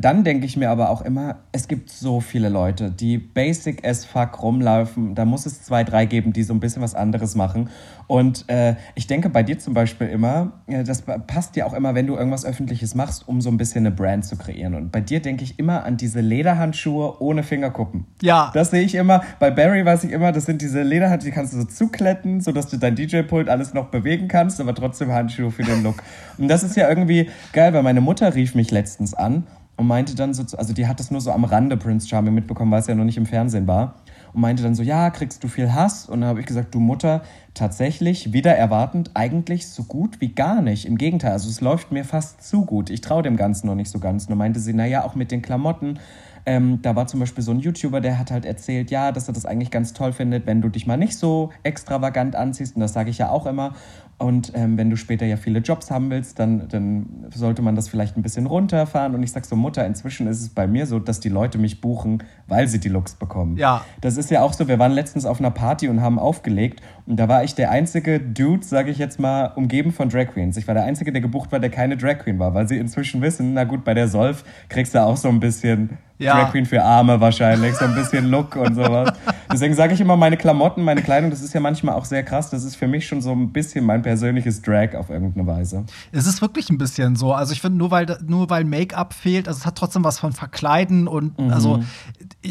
dann denke ich mir aber auch immer, es gibt so viele Leute, die basic as fuck rumlaufen. Da muss es zwei, drei geben, die so ein bisschen was anderes machen. Und äh, ich denke bei dir zum Beispiel immer, äh, das passt dir auch immer, wenn du irgendwas Öffentliches machst, um so ein bisschen eine Brand zu kreieren. Und bei dir denke ich immer an diese Lederhandschuhe ohne Fingerkuppen. Ja. Das sehe ich immer. Bei Barry weiß ich immer, das sind diese Lederhandschuhe, die kannst du so zukletten, sodass du dein DJ-Pult alles noch bewegen kannst, aber trotzdem Handschuhe für den Look. Und das ist ja irgendwie geil, weil meine Mutter rief mich letztens an und meinte dann so, also die hat das nur so am Rande Prince Charming mitbekommen, weil es ja noch nicht im Fernsehen war. Und meinte dann so, ja, kriegst du viel Hass? Und dann habe ich gesagt, du Mutter, tatsächlich, wieder erwartend, eigentlich so gut wie gar nicht. Im Gegenteil, also es läuft mir fast zu gut. Ich traue dem Ganzen noch nicht so ganz. Und dann meinte sie, naja, auch mit den Klamotten. Ähm, da war zum Beispiel so ein YouTuber, der hat halt erzählt, ja, dass er das eigentlich ganz toll findet, wenn du dich mal nicht so extravagant anziehst. Und das sage ich ja auch immer. Und ähm, wenn du später ja viele Jobs haben willst, dann, dann sollte man das vielleicht ein bisschen runterfahren. Und ich sag so, Mutter, inzwischen ist es bei mir so, dass die Leute mich buchen, weil sie die Looks bekommen. Ja. Das ist ja auch so, wir waren letztens auf einer Party und haben aufgelegt. Und da war ich der einzige Dude, sage ich jetzt mal, umgeben von Drag Queens. Ich war der einzige, der gebucht war, der keine Drag Queen war, weil sie inzwischen wissen, na gut, bei der Solf kriegst du auch so ein bisschen ja. Drag Queen für Arme wahrscheinlich, so ein bisschen Look und sowas. Deswegen sage ich immer, meine Klamotten, meine Kleidung, das ist ja manchmal auch sehr krass. Das ist für mich schon so ein bisschen mein persönliches Drag auf irgendeine Weise. Es ist wirklich ein bisschen so. Also ich finde, nur weil, nur weil Make-up fehlt, also es hat trotzdem was von Verkleiden und mhm. also,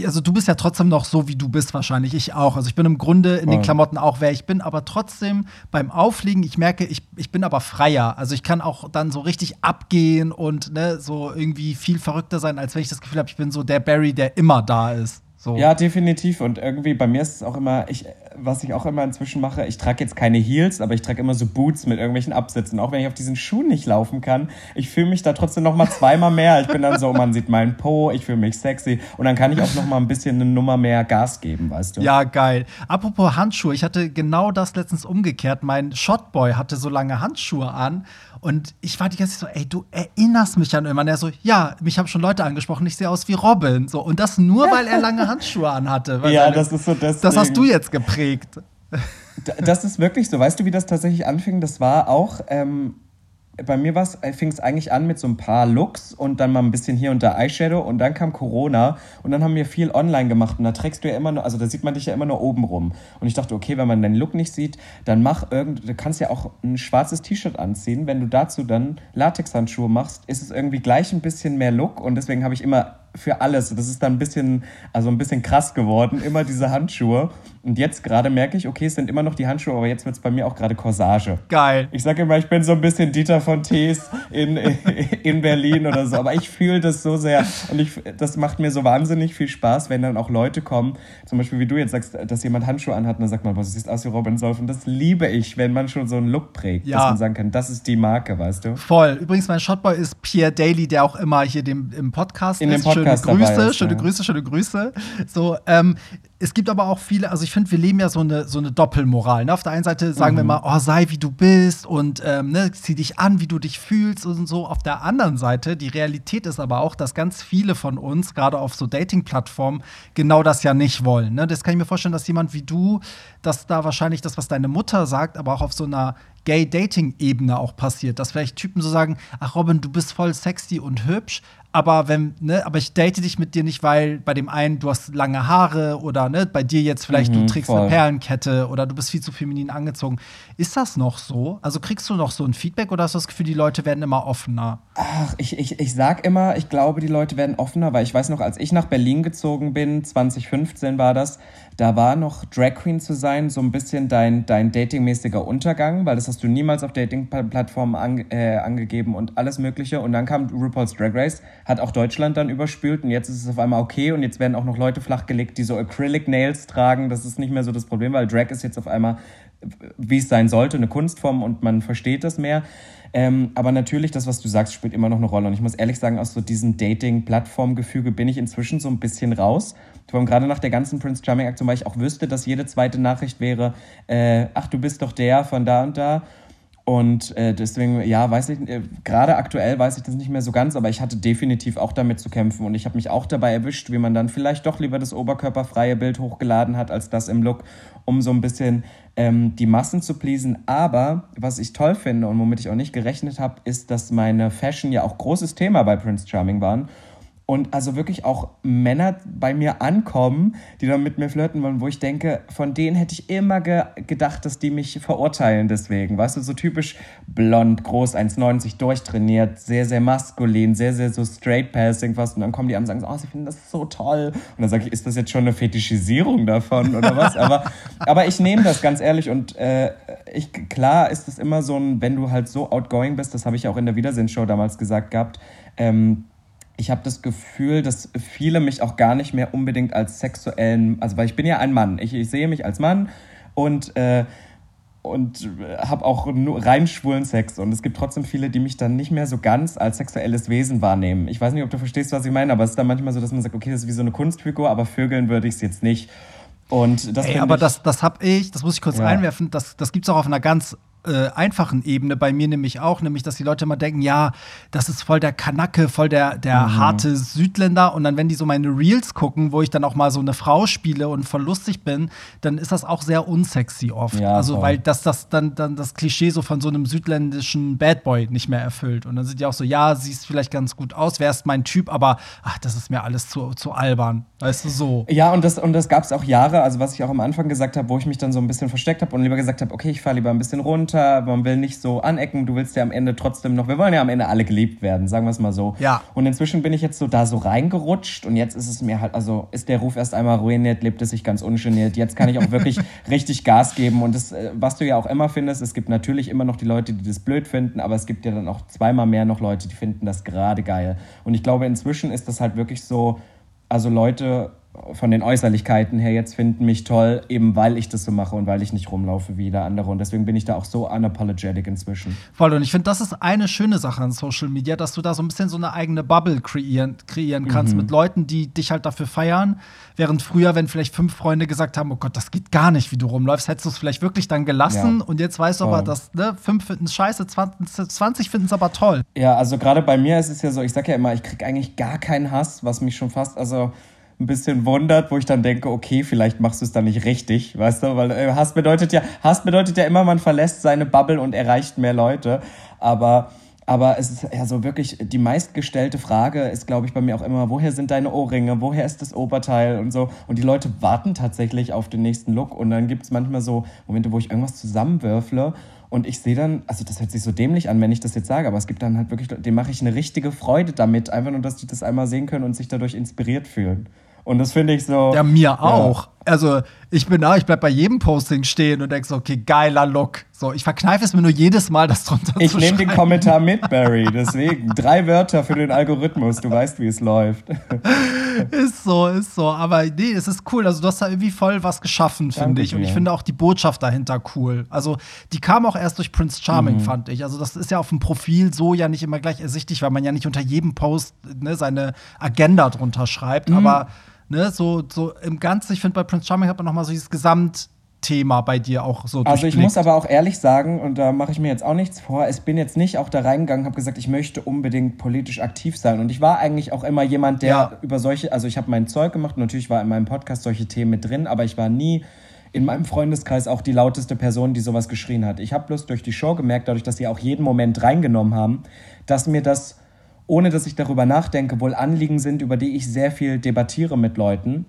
also du bist ja trotzdem noch so, wie du bist wahrscheinlich. Ich auch. Also ich bin im Grunde in den Klamotten auch, wer ich bin, aber trotzdem beim Aufliegen, ich merke, ich, ich bin aber freier. Also ich kann auch dann so richtig abgehen und ne, so irgendwie viel verrückter sein, als wenn ich das Gefühl habe, ich bin so der Barry, der immer da ist. So. Ja, definitiv. Und irgendwie bei mir ist es auch immer, ich, was ich auch immer inzwischen mache, ich trage jetzt keine Heels, aber ich trage immer so Boots mit irgendwelchen Absätzen. Auch wenn ich auf diesen Schuhen nicht laufen kann, ich fühle mich da trotzdem noch mal zweimal mehr. Ich bin dann so, man sieht meinen Po, ich fühle mich sexy und dann kann ich auch noch mal ein bisschen eine Nummer mehr Gas geben, weißt du? Ja, geil. Apropos Handschuhe, ich hatte genau das letztens umgekehrt. Mein Shotboy hatte so lange Handschuhe an und ich war die ganze Zeit so, ey, du erinnerst mich an irgendwann. Er so, ja, mich haben schon Leute angesprochen, ich sehe aus wie Robin. So, und das nur, weil er lange Handschuhe anhatte. ja, seine, das ist so das. Das hast du jetzt geprägt. Das ist wirklich so. Weißt du, wie das tatsächlich anfing? Das war auch. Ähm bei mir äh, fing es eigentlich an mit so ein paar Looks und dann mal ein bisschen hier und da Eyeshadow und dann kam Corona und dann haben wir viel online gemacht und da trägst du ja immer nur, also da sieht man dich ja immer nur oben rum. Und ich dachte, okay, wenn man deinen Look nicht sieht, dann mach irgend, du kannst ja auch ein schwarzes T-Shirt anziehen. Wenn du dazu dann Latexhandschuhe machst, ist es irgendwie gleich ein bisschen mehr Look und deswegen habe ich immer für alles. Das ist dann ein bisschen, also ein bisschen krass geworden, immer diese Handschuhe. Und jetzt gerade merke ich, okay, es sind immer noch die Handschuhe, aber jetzt wird es bei mir auch gerade Corsage. Geil. Ich sage immer, ich bin so ein bisschen Dieter von Tees in, in Berlin oder so. Aber ich fühle das so sehr. Und ich, das macht mir so wahnsinnig viel Spaß, wenn dann auch Leute kommen, zum Beispiel wie du jetzt sagst, dass jemand Handschuhe anhat und dann sagt man, boah, du siehst aus wie Robin Solf. Und das liebe ich, wenn man schon so einen Look prägt, ja. dass man sagen kann, das ist die Marke, weißt du? Voll. Übrigens, mein Shotboy ist Pierre Daly, der auch immer hier dem, im Podcast in ist. Dem Podcast schöne Grüße, ist, schöne ja. Grüße, schöne Grüße. So, ähm, es gibt aber auch viele, also ich finde, wir leben ja so eine, so eine Doppelmoral. Ne? Auf der einen Seite sagen mhm. wir mal, oh, sei wie du bist und ähm, ne, zieh dich an, wie du dich fühlst und so. Auf der anderen Seite, die Realität ist aber auch, dass ganz viele von uns, gerade auf so Dating-Plattformen, genau das ja nicht wollen. Ne? Das kann ich mir vorstellen, dass jemand wie du, dass da wahrscheinlich das, was deine Mutter sagt, aber auch auf so einer Gay-Dating-Ebene auch passiert. Dass vielleicht Typen so sagen, ach Robin, du bist voll sexy und hübsch, aber wenn, ne, aber ich date dich mit dir nicht, weil bei dem einen du hast lange Haare oder ne, bei dir jetzt vielleicht Mhm, du trägst voll. eine Perlenkette oder du bist viel zu feminin angezogen. Ist das noch so? Also kriegst du noch so ein Feedback oder hast du das Gefühl, die Leute werden immer offener? Ach, ich, ich, ich sag immer, ich glaube, die Leute werden offener, weil ich weiß noch, als ich nach Berlin gezogen bin, 2015 war das, da war noch Drag Queen zu sein, so ein bisschen dein, dein datingmäßiger Untergang, weil das hast du niemals auf Dating-Plattformen an, äh, angegeben und alles Mögliche. Und dann kam RuPaul's Drag Race, hat auch Deutschland dann überspült und jetzt ist es auf einmal okay und jetzt werden auch noch Leute flachgelegt, die so Acrylic Nails tragen. Das ist nicht mehr so das Problem, weil Drag ist jetzt auf einmal wie es sein sollte, eine Kunstform und man versteht das mehr. Ähm, aber natürlich, das, was du sagst, spielt immer noch eine Rolle. Und ich muss ehrlich sagen, aus so diesem Dating-Plattform-Gefüge bin ich inzwischen so ein bisschen raus. Vor gerade nach der ganzen Prince Charming-Aktion, weil ich auch wüsste, dass jede zweite Nachricht wäre, äh, ach, du bist doch der von da und da. Und äh, deswegen, ja, weiß ich, äh, gerade aktuell weiß ich das nicht mehr so ganz, aber ich hatte definitiv auch damit zu kämpfen und ich habe mich auch dabei erwischt, wie man dann vielleicht doch lieber das oberkörperfreie Bild hochgeladen hat, als das im Look, um so ein bisschen ähm, die Massen zu pleasen. Aber was ich toll finde und womit ich auch nicht gerechnet habe, ist, dass meine Fashion ja auch großes Thema bei Prince Charming waren. Und also wirklich auch Männer bei mir ankommen, die dann mit mir flirten wollen, wo ich denke, von denen hätte ich immer ge gedacht, dass die mich verurteilen deswegen. Weißt du, so typisch blond, groß, 1,90, durchtrainiert, sehr, sehr maskulin, sehr, sehr so straight passing fast. Und dann kommen die an und sagen, so, oh, sie finden das so toll. Und dann sage ich, ist das jetzt schon eine Fetischisierung davon oder was? aber, aber ich nehme das ganz ehrlich und äh, ich, klar ist es immer so ein, wenn du halt so outgoing bist, das habe ich auch in der Wiedersehensshow damals gesagt gehabt, ähm, ich habe das Gefühl, dass viele mich auch gar nicht mehr unbedingt als sexuellen, also weil ich bin ja ein Mann, ich, ich sehe mich als Mann und äh, und habe auch nur rein schwulen Sex und es gibt trotzdem viele, die mich dann nicht mehr so ganz als sexuelles Wesen wahrnehmen. Ich weiß nicht, ob du verstehst, was ich meine, aber es ist dann manchmal so, dass man sagt, okay, das ist wie so eine Kunstfigur, aber vögeln würde ich es jetzt nicht. Und das Ey, aber ich, das, das hab ich, das muss ich kurz Ja. einwerfen, das, das gibt's auch auf einer ganz äh, einfachen Ebene, bei mir nämlich auch, nämlich, dass die Leute immer denken, ja, das ist voll der Kanacke, voll der, der Mhm. harte Südländer und dann, wenn die so meine Reels gucken, wo ich dann auch mal so eine Frau spiele und voll lustig bin, dann ist das auch sehr unsexy oft. Ja, also, voll. weil das, das dann, dann das Klischee so von so einem südländischen Bad Boy nicht mehr erfüllt. Und dann sind die auch so, ja, siehst vielleicht ganz gut aus, wärst mein Typ, aber ach, das ist mir alles zu, zu albern. Weißt du, so. Ja, und das, und das gab es auch Jahre, also was ich auch am Anfang gesagt habe, wo ich mich dann so ein bisschen versteckt habe und lieber gesagt habe, okay, ich fahre lieber ein bisschen runter, man will nicht so anecken, du willst ja am Ende trotzdem noch, wir wollen ja am Ende alle geliebt werden, sagen wir es mal so. Ja. Und inzwischen bin ich jetzt so da so reingerutscht und jetzt ist es mir halt, also ist der Ruf erst einmal ruiniert, lebt es sich ganz ungeniert. Jetzt kann ich auch wirklich richtig Gas geben und das, äh, was du ja auch immer findest, es gibt natürlich immer noch die Leute, die das blöd finden, aber es gibt ja dann auch zweimal mehr noch Leute, die finden das gerade geil. Und ich glaube, inzwischen ist das halt wirklich so, also Leute von den Äußerlichkeiten her jetzt finden mich toll, eben weil ich das so mache und weil ich nicht rumlaufe wie der andere. Und deswegen bin ich da auch so unapologetic inzwischen. Voll, und ich finde, das ist eine schöne Sache an Social Media, dass du da so ein bisschen so eine eigene Bubble kreieren, kreieren kannst Mhm. mit Leuten, die dich halt dafür feiern. Während früher, wenn vielleicht fünf Freunde gesagt haben, oh Gott, das geht gar nicht, wie du rumläufst, hättest du es vielleicht wirklich dann gelassen. Ja. Und jetzt weißt du aber, Voll. dass ne, fünf finden es scheiße, 20, 20 finden es aber toll. Ja, also gerade bei mir ist es ja so, ich sag ja immer, ich krieg eigentlich gar keinen Hass, was mich schon fast, also ein bisschen wundert, wo ich dann denke, okay, vielleicht machst du es dann nicht richtig, weißt du, weil äh, Hass bedeutet ja, Hass bedeutet ja immer, man verlässt seine Bubble und erreicht mehr Leute, aber aber es ist ja so wirklich, die meistgestellte Frage ist, glaube ich, bei mir auch immer, woher sind deine Ohrringe, woher ist das Oberteil und so. Und die Leute warten tatsächlich auf den nächsten Look. Und dann gibt es manchmal so Momente, wo ich irgendwas zusammenwürfle und ich sehe dann, also das hört sich so dämlich an, wenn ich das jetzt sage, aber es gibt dann halt wirklich, dem mache ich eine richtige Freude damit, einfach nur, dass die das einmal sehen können und sich dadurch inspiriert fühlen. Und das finde ich so. Ja, mir auch. Also, ich bin da, ich bleib bei jedem Posting stehen und denk so, okay, geiler Look. So, ich verkneife es mir nur jedes Mal, das drunter Ich zu nehme den. Kommentar mit, Barry. Deswegen. Drei Wörter für den Algorithmus. Du weißt, wie es läuft. Ist so, ist so. Aber nee, es ist cool. Also, du hast da irgendwie voll was geschaffen, finde ich. Und ich finde auch die Botschaft dahinter cool. Also, die kam auch erst durch Prince Mhm. Charming, fand ich. Also, das ist ja auf dem Profil so ja nicht immer gleich ersichtlich, weil man ja nicht unter jedem Post ne, seine Agenda drunter schreibt. Mhm. Aber ne, so, so im Ganzen, ich finde, bei Prince Charming hat man noch mal so dieses Gesamtthema bei dir auch so Also ich muss aber auch ehrlich sagen, und da mache ich mir jetzt auch nichts vor, ich bin jetzt nicht auch da reingegangen, habe gesagt, ich möchte unbedingt politisch aktiv sein. Und ich war eigentlich auch immer jemand, der Ja. über solche, also ich habe mein Zeug gemacht, natürlich war in meinem Podcast solche Themen mit drin, aber ich war nie in meinem Freundeskreis auch die lauteste Person, die sowas geschrien hat. Ich habe bloß durch die Show gemerkt, dadurch, dass sie auch jeden Moment reingenommen haben, dass mir das ohne dass ich darüber nachdenke, wohl Anliegen sind, über die ich sehr viel debattiere mit Leuten.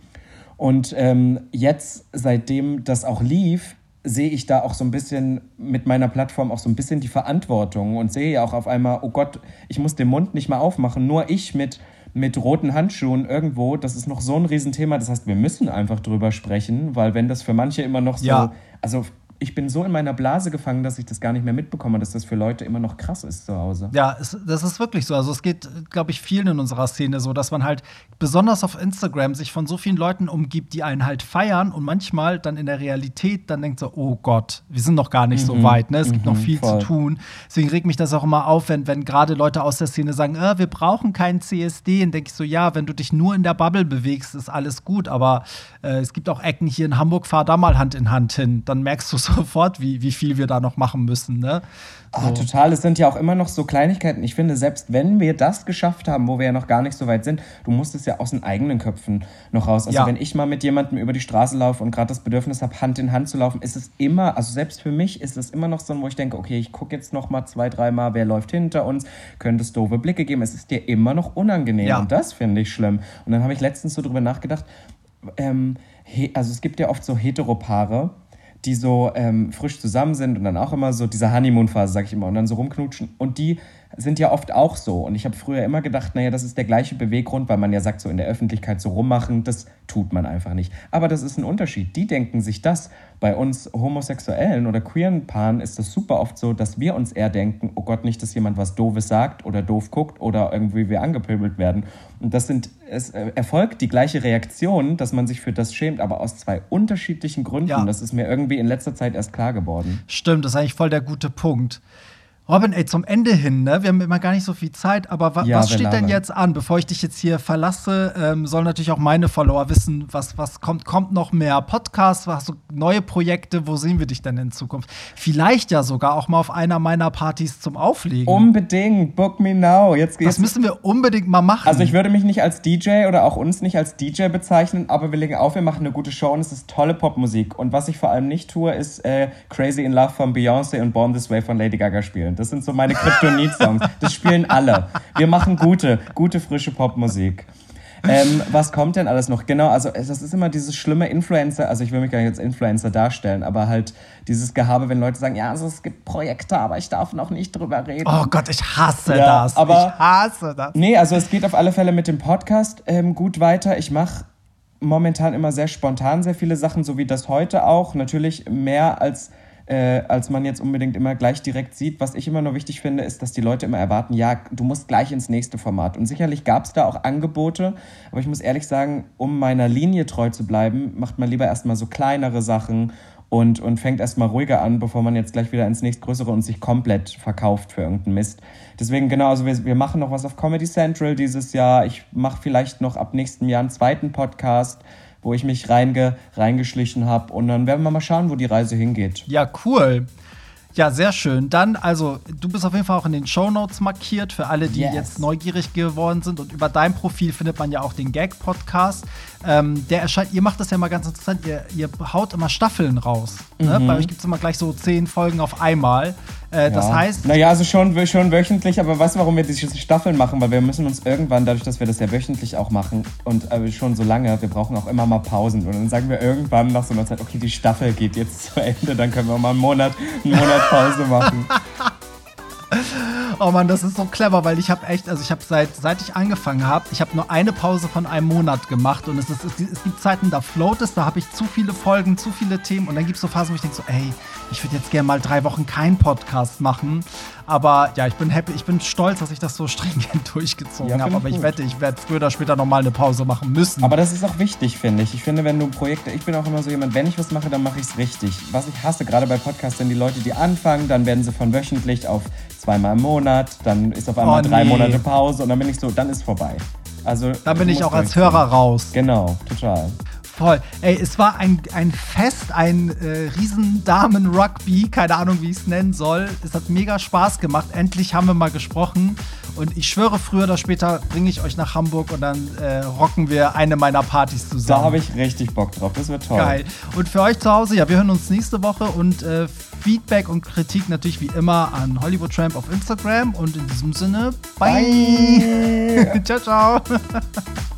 Und ähm, jetzt, seitdem das auch lief, sehe ich da auch so ein bisschen mit meiner Plattform auch so ein bisschen die Verantwortung und sehe ja auch auf einmal, oh Gott, ich muss den Mund nicht mehr aufmachen, nur ich mit, mit roten Handschuhen irgendwo, das ist noch so ein Riesenthema. Das heißt, wir müssen einfach drüber sprechen, weil wenn das für manche immer noch so, Ja. also ich bin so in meiner Blase gefangen, dass ich das gar nicht mehr mitbekomme, dass das für Leute immer noch krass ist zu Hause. Ja, es, das ist wirklich so. Also es geht, glaube ich, vielen in unserer Szene so, dass man halt besonders auf Instagram sich von so vielen Leuten umgibt, die einen halt feiern und manchmal dann in der Realität dann denkt so, oh Gott, wir sind noch gar nicht so weit, ne? Es gibt noch mhm, viel voll. zu tun. Deswegen regt mich das auch immer auf, wenn, wenn gerade Leute aus der Szene sagen, äh, wir brauchen keinen CSD. Und denke ich so, ja, wenn du dich nur in der Bubble bewegst, ist alles gut. Aber äh, es gibt auch Ecken hier in Hamburg, fahr da mal Hand in Hand hin. Dann merkst du sofort, wie, wie viel wir da noch machen müssen, ne? Ah, total. Es sind ja auch immer noch so Kleinigkeiten. Ich finde, selbst wenn wir das geschafft haben, wo wir ja noch gar nicht so weit sind, du musst es ja aus den eigenen Köpfen noch raus. Also Ja. wenn ich mal mit jemandem über die Straße laufe und gerade das Bedürfnis habe, Hand in Hand zu laufen, ist es immer, also selbst für mich ist es immer noch so, wo ich denke, okay, ich gucke jetzt noch mal zwei, dreimal, wer läuft hinter uns, könnte es doofe Blicke geben. Es ist dir immer noch unangenehm Ja. und das finde ich schlimm. Und dann habe ich letztens so drüber nachgedacht, ähm, also es gibt ja oft so Heteropaare, die so ähm, frisch zusammen sind und dann auch immer so diese Honeymoon-Phase, sag ich immer, und dann so rumknutschen. Und die sind ja oft auch so. Und ich habe früher immer gedacht, naja, das ist der gleiche Beweggrund, weil man ja sagt, so in der Öffentlichkeit so rummachen, das tut man einfach nicht. Aber das ist ein Unterschied. Die denken sich das. Bei uns homosexuellen oder queeren Paaren ist das super oft so, dass wir uns eher denken, oh Gott, nicht, dass jemand was Doofes sagt oder doof guckt oder irgendwie wir angepöbelt werden. Und das sind, es äh, erfolgt die gleiche Reaktion, dass man sich für das schämt, aber aus zwei unterschiedlichen Gründen. Ja. Das ist mir irgendwie in letzter Zeit erst klar geworden. Stimmt, das ist eigentlich voll der gute Punkt. Robin, ey, zum Ende hin, ne? Wir haben immer gar nicht so viel Zeit, aber wa Ja, was steht denn jetzt an? Bevor ich dich jetzt hier verlasse, ähm, sollen natürlich auch meine Follower wissen, was, was kommt. Kommt noch mehr Podcasts? Hast du neue Projekte? Wo sehen wir dich denn in Zukunft? Vielleicht ja sogar auch mal auf einer meiner Partys zum Auflegen. Unbedingt, book me now. Jetzt, das jetzt müssen wir unbedingt mal machen. Also ich würde mich nicht als DJ oder auch uns nicht als DJ bezeichnen, aber wir legen auf, wir machen eine gute Show und es ist tolle Popmusik. Und was ich vor allem nicht tue, ist äh, Crazy in Love von Beyoncé und Born This Way von Lady Gaga spielen. Das sind so meine Kryptonit-Songs. Das spielen alle. Wir machen gute, gute, frische Popmusik. Ähm, was kommt denn alles noch? Genau, also das ist immer dieses schlimme Influencer, also ich will mich gar nicht als Influencer darstellen, aber halt dieses Gehabe, wenn Leute sagen, ja, also es gibt Projekte, aber ich darf noch nicht drüber reden. oh Gott, ich hasse Ja, das. aber- ich hasse das. Nee, also es geht auf alle Fälle mit dem Podcast ähm, gut weiter. Ich mache momentan immer sehr spontan sehr viele Sachen, so wie das heute auch. Natürlich mehr als, äh, als man jetzt unbedingt immer gleich direkt sieht. Was ich immer nur wichtig finde, ist, dass die Leute immer erwarten, ja, du musst gleich ins nächste Format. Und sicherlich gab es da auch Angebote, aber ich muss ehrlich sagen, um meiner Linie treu zu bleiben, macht man lieber erstmal so kleinere Sachen und, und fängt erstmal ruhiger an, bevor man jetzt gleich wieder ins nächstgrößere und sich komplett verkauft für irgendeinen Mist. Deswegen, genau, also wir, wir machen noch was auf Comedy Central dieses Jahr. Ich mache vielleicht noch ab nächstem Jahr einen zweiten Podcast, wo ich mich reinge, reingeschlichen habe. Und dann werden wir mal schauen, wo die Reise hingeht. Ja, cool. Ja, sehr schön. Dann, also, du bist auf jeden Fall auch in den Shownotes markiert für alle, die Yes. jetzt neugierig geworden sind. Und über dein Profil findet man ja auch den Gag-Podcast. Ähm, der erscheint, ihr macht das ja mal ganz interessant, ihr, ihr haut immer Staffeln raus. Ne? Bei euch gibt es immer gleich so zehn Folgen auf einmal. Äh, Das. Ja. heißt, Naja, also schon, schon wöchentlich, aber weißt du, warum wir diese Staffeln machen? Weil wir müssen uns irgendwann, dadurch, dass wir das ja wöchentlich auch machen und äh, schon so lange, wir brauchen auch immer mal Pausen. Und dann sagen wir irgendwann nach so einer Zeit, okay, die Staffel geht jetzt zu Ende, dann können wir mal einen Monat, einen Monat Pause machen. Oh Mann, das ist so clever, weil ich habe echt, also ich habe seit, seit ich angefangen habe, ich habe nur eine Pause von einem Monat gemacht und es, ist, es, es gibt Zeiten, da float es, da habe ich zu viele Folgen, zu viele Themen und dann gibt es so Phasen, wo ich denke so, ey, ich würde jetzt gerne mal drei Wochen keinen Podcast machen. Aber ja, ich bin happy, ich bin stolz, dass ich das so stringent durchgezogen Ja, habe. Aber ich gut. wette, ich werde früher oder später nochmal eine Pause machen müssen. Aber das ist auch wichtig, finde ich. Ich finde, wenn du Projekte, ich bin auch immer so jemand, wenn ich was mache, dann mache ich es richtig. Was ich hasse, gerade bei Podcasts, sind die Leute, die anfangen, dann werden sie von wöchentlich auf zweimal im Monat, dann ist auf einmal Oh, drei nee. Monate Pause und dann bin ich so, dann ist vorbei. Also da bin ich auch als. Hörer raus. Genau, total. Voll. Ey, es war ein, ein Fest, ein äh, Riesendamen-Rugby, keine Ahnung, wie ich es nennen soll. Es hat mega Spaß gemacht. Endlich haben wir mal gesprochen. Und ich schwöre, früher oder später bringe ich euch nach Hamburg und dann äh, rocken wir eine meiner Partys zusammen. Da habe ich richtig Bock drauf. Das wird toll. Geil. Und für euch zu Hause, ja, wir hören uns nächste Woche und äh, Feedback und Kritik natürlich wie immer an Hollywood Tramp auf Instagram. Und in diesem Sinne, bye. bye. ciao, ciao.